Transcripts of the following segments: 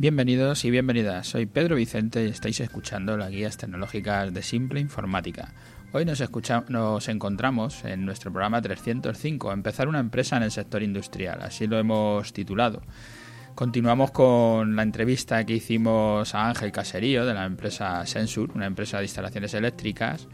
Bienvenidos y bienvenidas. Soy Pedro Vicente y estáis escuchando las guías tecnológicas de Simple Informática. Hoy nos, encontramos en nuestro programa 305, Empezar una empresa en el sector industrial. Así lo hemos titulado. Continuamos con la entrevista que hicimos a Ángel Caserío de la empresa Sensur, una empresa de instalaciones eléctricas.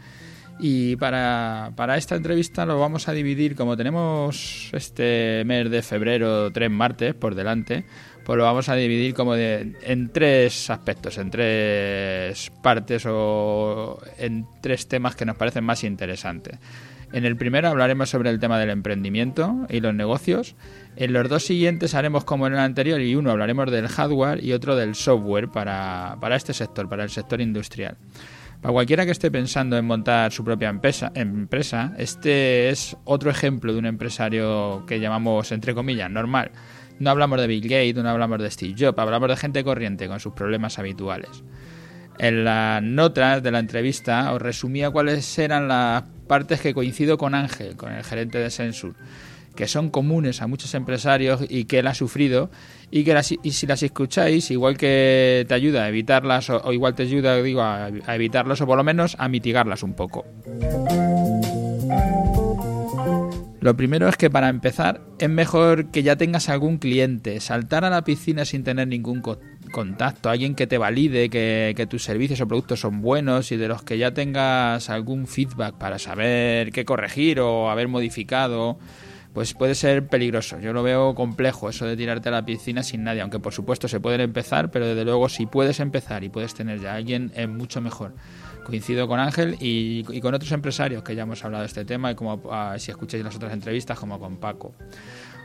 Y para, para, esta entrevista lo vamos a dividir, como tenemos este mes de febrero, tres martes por delante, pues lo vamos a dividir como de, en tres aspectos, en tres partes o en tres temas que nos parecen más interesantes. En el primero hablaremos sobre el tema del emprendimiento y los negocios. En los dos siguientes haremos como en el anterior y uno hablaremos del hardware y otro del software para, para este sector, para el sector industrial. Para cualquiera que esté pensando en montar su propia empresa, empresa, este es otro ejemplo de un empresario que llamamos, entre comillas, normal no hablamos de Bill Gates, no hablamos de Steve Jobs, hablamos de gente corriente con sus problemas habituales. En las notas de la entrevista os resumía cuáles eran las partes que coincido con Ángel, con el gerente de Sensur, que son comunes a muchos empresarios y que él ha sufrido y que si las escucháis, igual que te ayuda a evitarlas o, igual te ayuda digo, a evitarlas o por lo menos a mitigarlas un poco. Lo primero es que para empezar es mejor que ya tengas algún cliente. Saltar a la piscina sin tener ningún contacto, alguien que te valide que, tus servicios o productos son buenos y de los que ya tengas algún feedback para saber qué corregir o haber modificado, pues puede ser peligroso. Yo lo veo complejo eso de tirarte a la piscina sin nadie, aunque por supuesto se pueden empezar, pero desde luego si puedes empezar y puedes tener ya a alguien es mucho mejor coincido con Ángel y, con otros empresarios que ya hemos hablado de este tema y como ah, si escucháis las otras entrevistas como con Paco.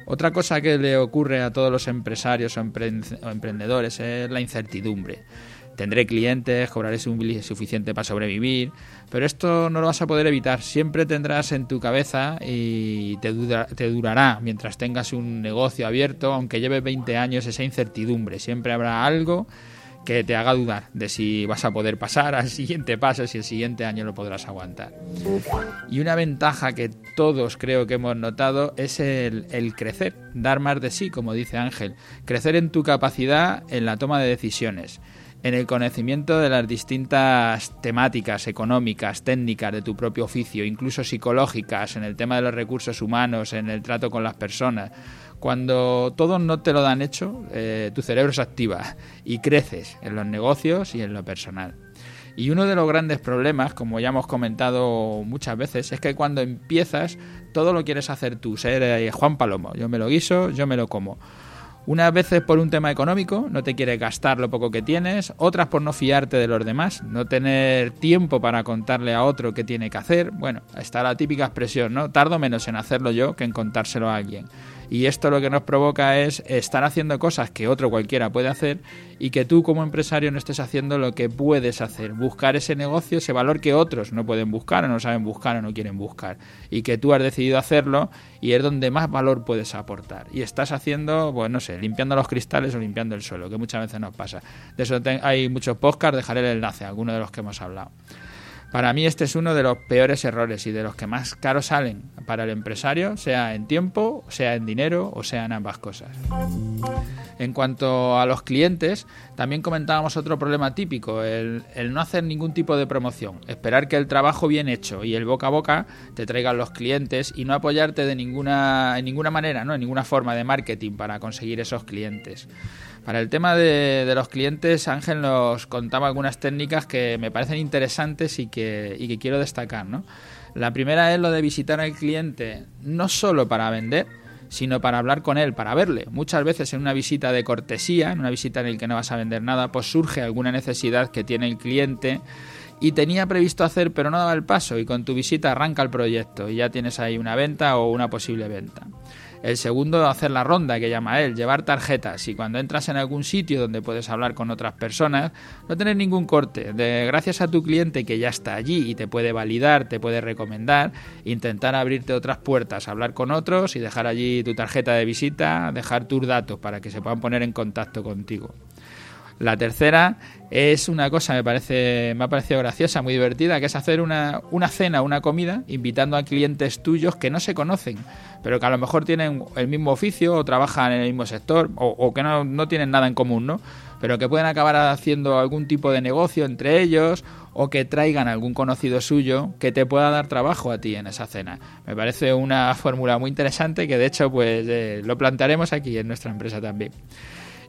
Otra cosa que le ocurre a todos los empresarios o, emprendedores es la incertidumbre. Tendré clientes, cobraré suficiente para sobrevivir, pero esto no lo vas a poder evitar. Siempre tendrás en tu cabeza y te, te durará mientras tengas un negocio abierto, aunque lleve 20 años, esa incertidumbre. Siempre habrá algo que te haga dudar de si vas a poder pasar al siguiente paso, si el siguiente año lo podrás aguantar. Y una ventaja que todos creo que hemos notado es el, el, crecer, dar más de sí, como dice Ángel, crecer en tu capacidad en la toma de decisiones, en el conocimiento de las distintas temáticas económicas, técnicas de tu propio oficio, incluso psicológicas, en el tema de los recursos humanos, en el trato con las personas cuando todo no te lo dan hecho, eh, tu cerebro se activa y creces en los negocios y en lo personal. Y uno de los grandes problemas, como ya hemos comentado muchas veces, es que cuando empiezas todo lo quieres hacer tú, ser eh, Juan Palomo. Yo me lo guiso, yo me lo como. Unas veces por un tema económico, no te quieres gastar lo poco que tienes, otras por no fiarte de los demás, no tener tiempo para contarle a otro qué tiene que hacer. Bueno, está la típica expresión, ¿no? Tardo menos en hacerlo yo que en contárselo a alguien. Y esto lo que nos provoca es estar haciendo cosas que otro cualquiera puede hacer y que tú como empresario no estés haciendo lo que puedes hacer. Buscar ese negocio, ese valor que otros no pueden buscar o no saben buscar o no quieren buscar. Y que tú has decidido hacerlo y es donde más valor puedes aportar. Y estás haciendo, pues no sé, limpiando los cristales o limpiando el suelo, que muchas veces nos pasa. De eso hay muchos podcasts, dejaré el enlace alguno de los que hemos hablado. Para mí este es uno de los peores errores y de los que más caros salen para el empresario, sea en tiempo, sea en dinero o sea en ambas cosas. En cuanto a los clientes, también comentábamos otro problema típico, el, no hacer ningún tipo de promoción, esperar que el trabajo bien hecho y el boca a boca te traigan los clientes y no apoyarte de ninguna, en ninguna manera, ¿no? en ninguna forma de marketing para conseguir esos clientes. Para el tema de, los clientes, Ángel nos contaba algunas técnicas que me parecen interesantes y que, y que quiero destacar. ¿no? La primera es lo de visitar al cliente no solo para vender, sino para hablar con él, para verle. Muchas veces en una visita de cortesía, en una visita en la que no vas a vender nada, pues surge alguna necesidad que tiene el cliente y tenía previsto hacer pero no daba el paso y con tu visita arranca el proyecto y ya tienes ahí una venta o una posible venta. El segundo, hacer la ronda que llama él, llevar tarjetas y cuando entras en algún sitio donde puedes hablar con otras personas, no tener ningún corte. De, gracias a tu cliente que ya está allí y te puede validar, te puede recomendar, intentar abrirte otras puertas, hablar con otros y dejar allí tu tarjeta de visita, dejar tus datos para que se puedan poner en contacto contigo. La tercera es una cosa me parece me ha parecido graciosa, muy divertida, que es hacer una, una cena, una comida, invitando a clientes tuyos que no se conocen, pero que a lo mejor tienen el mismo oficio o trabajan en el mismo sector o, que no, no, tienen nada en común, ¿no? pero que pueden acabar haciendo algún tipo de negocio entre ellos o que traigan algún conocido suyo que te pueda dar trabajo a ti en esa cena. Me parece una fórmula muy interesante que de hecho pues eh, lo plantearemos aquí en nuestra empresa también.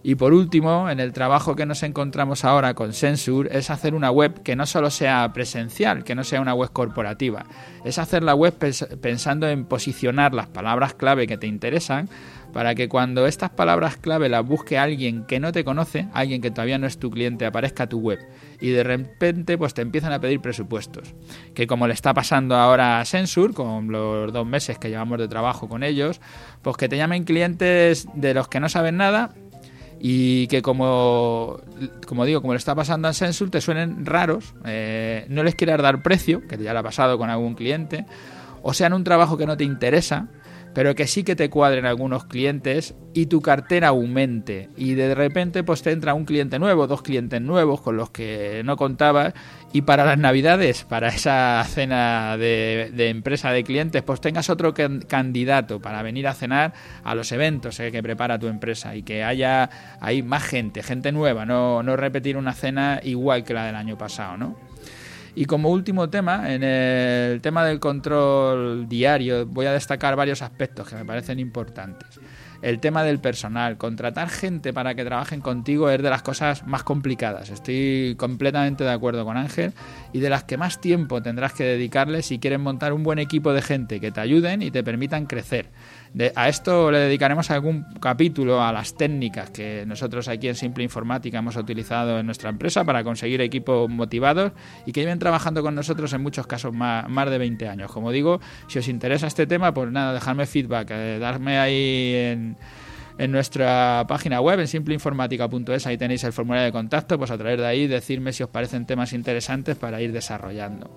Y por último, en el trabajo que nos encontramos ahora con Sensur es hacer una web que no solo sea presencial, que no sea una web corporativa, es hacer la web pensando en posicionar las palabras clave que te interesan para que cuando estas palabras clave las busque alguien que no te conoce, alguien que todavía no es tu cliente, aparezca tu web y de repente pues te empiezan a pedir presupuestos. Que como le está pasando ahora a Sensur, con los dos meses que llevamos de trabajo con ellos, pues que te llamen clientes de los que no saben nada y que como, como digo, como le está pasando a Sensur, te suenen raros, eh, no les quieras dar precio, que ya lo ha pasado con algún cliente, o sean un trabajo que no te interesa, pero que sí que te cuadren algunos clientes y tu cartera aumente. Y de repente pues te entra un cliente nuevo, dos clientes nuevos con los que no contabas y para las navidades, para esa cena de, empresa de clientes, pues tengas otro candidato para venir a cenar a los eventos eh, que prepara tu empresa. Y que haya ahí más gente, gente nueva, no, no repetir una cena igual que la del año pasado, ¿no? Y como último tema, en el tema del control diario, voy a destacar varios aspectos que me parecen importantes. El tema del personal, contratar gente para que trabajen contigo es de las cosas más complicadas. Estoy completamente de acuerdo con Ángel y de las que más tiempo tendrás que dedicarle si quieres montar un buen equipo de gente que te ayuden y te permitan crecer a esto le dedicaremos algún capítulo a las técnicas que nosotros aquí en Simple Informática hemos utilizado en nuestra empresa para conseguir equipos motivados y que lleven trabajando con nosotros en muchos casos más, más de 20 años. Como digo, si os interesa este tema, pues nada, dejadme feedback, eh, darme ahí en en nuestra página web, en simpleinformática.es, ahí tenéis el formulario de contacto, pues a través de ahí decirme si os parecen temas interesantes para ir desarrollando.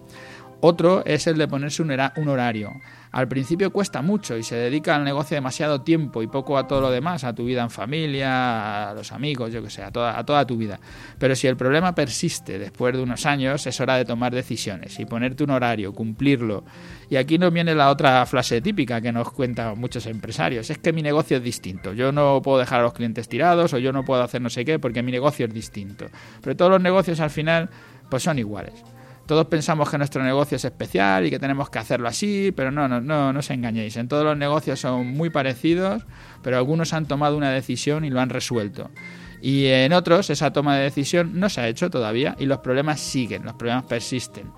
Otro es el de ponerse un, horario. Al principio cuesta mucho y se dedica al negocio demasiado tiempo y poco a todo lo demás, a tu vida en familia, a los amigos, yo que sé, a toda, tu vida. Pero si el problema persiste después de unos años, es hora de tomar decisiones y ponerte un horario, cumplirlo. Y aquí nos viene la otra frase típica que nos cuentan muchos empresarios, es que mi negocio es distinto. Yo no puedo dejar a los clientes tirados o yo no puedo hacer no sé qué porque mi negocio es distinto. Pero todos los negocios al final pues son iguales. Todos pensamos que nuestro negocio es especial y que tenemos que hacerlo así, pero no, no, no, no os engañéis. En todos los negocios son muy parecidos, pero algunos han tomado una decisión y lo han resuelto. Y en otros esa toma de decisión no se ha hecho todavía y los problemas siguen, los problemas persisten.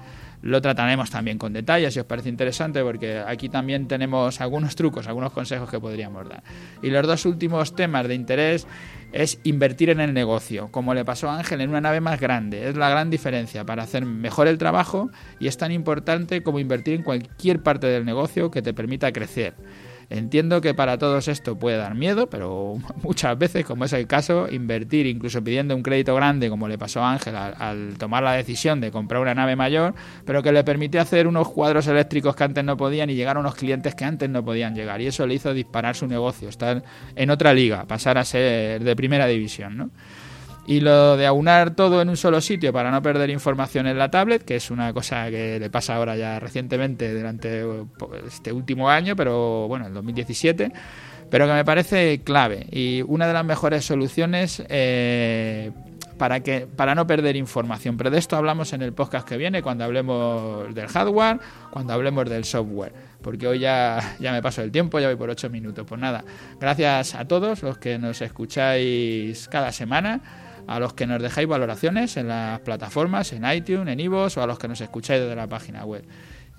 Lo trataremos también con detalle si os parece interesante porque aquí también tenemos algunos trucos, algunos consejos que podríamos dar. Y los dos últimos temas de interés es invertir en el negocio, como le pasó a Ángel en una nave más grande. Es la gran diferencia para hacer mejor el trabajo y es tan importante como invertir en cualquier parte del negocio que te permita crecer. Entiendo que para todos esto puede dar miedo, pero muchas veces, como es el caso, invertir, incluso pidiendo un crédito grande, como le pasó a Ángel al, tomar la decisión de comprar una nave mayor, pero que le permitió hacer unos cuadros eléctricos que antes no podían y llegar a unos clientes que antes no podían llegar. Y eso le hizo disparar su negocio, estar en otra liga, pasar a ser de primera división, ¿no? Y lo de aunar todo en un solo sitio para no perder información en la tablet, que es una cosa que le pasa ahora ya recientemente durante pues, este último año, pero bueno, el 2017, pero que me parece clave y una de las mejores soluciones eh, para, que, para no perder información. Pero de esto hablamos en el podcast que viene, cuando hablemos del hardware, cuando hablemos del software. Porque hoy ya, ya me paso el tiempo, ya voy por ocho minutos. Pues nada, gracias a todos los que nos escucháis cada semana a los que nos dejáis valoraciones en las plataformas, en iTunes, en iVoox o a los que nos escucháis desde la página web.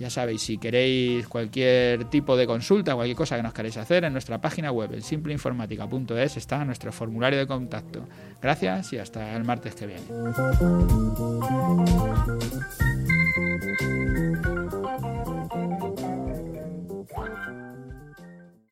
Ya sabéis, si queréis cualquier tipo de consulta, cualquier cosa que nos queréis hacer, en nuestra página web, en simpleinformática.es, está nuestro formulario de contacto. Gracias y hasta el martes que viene.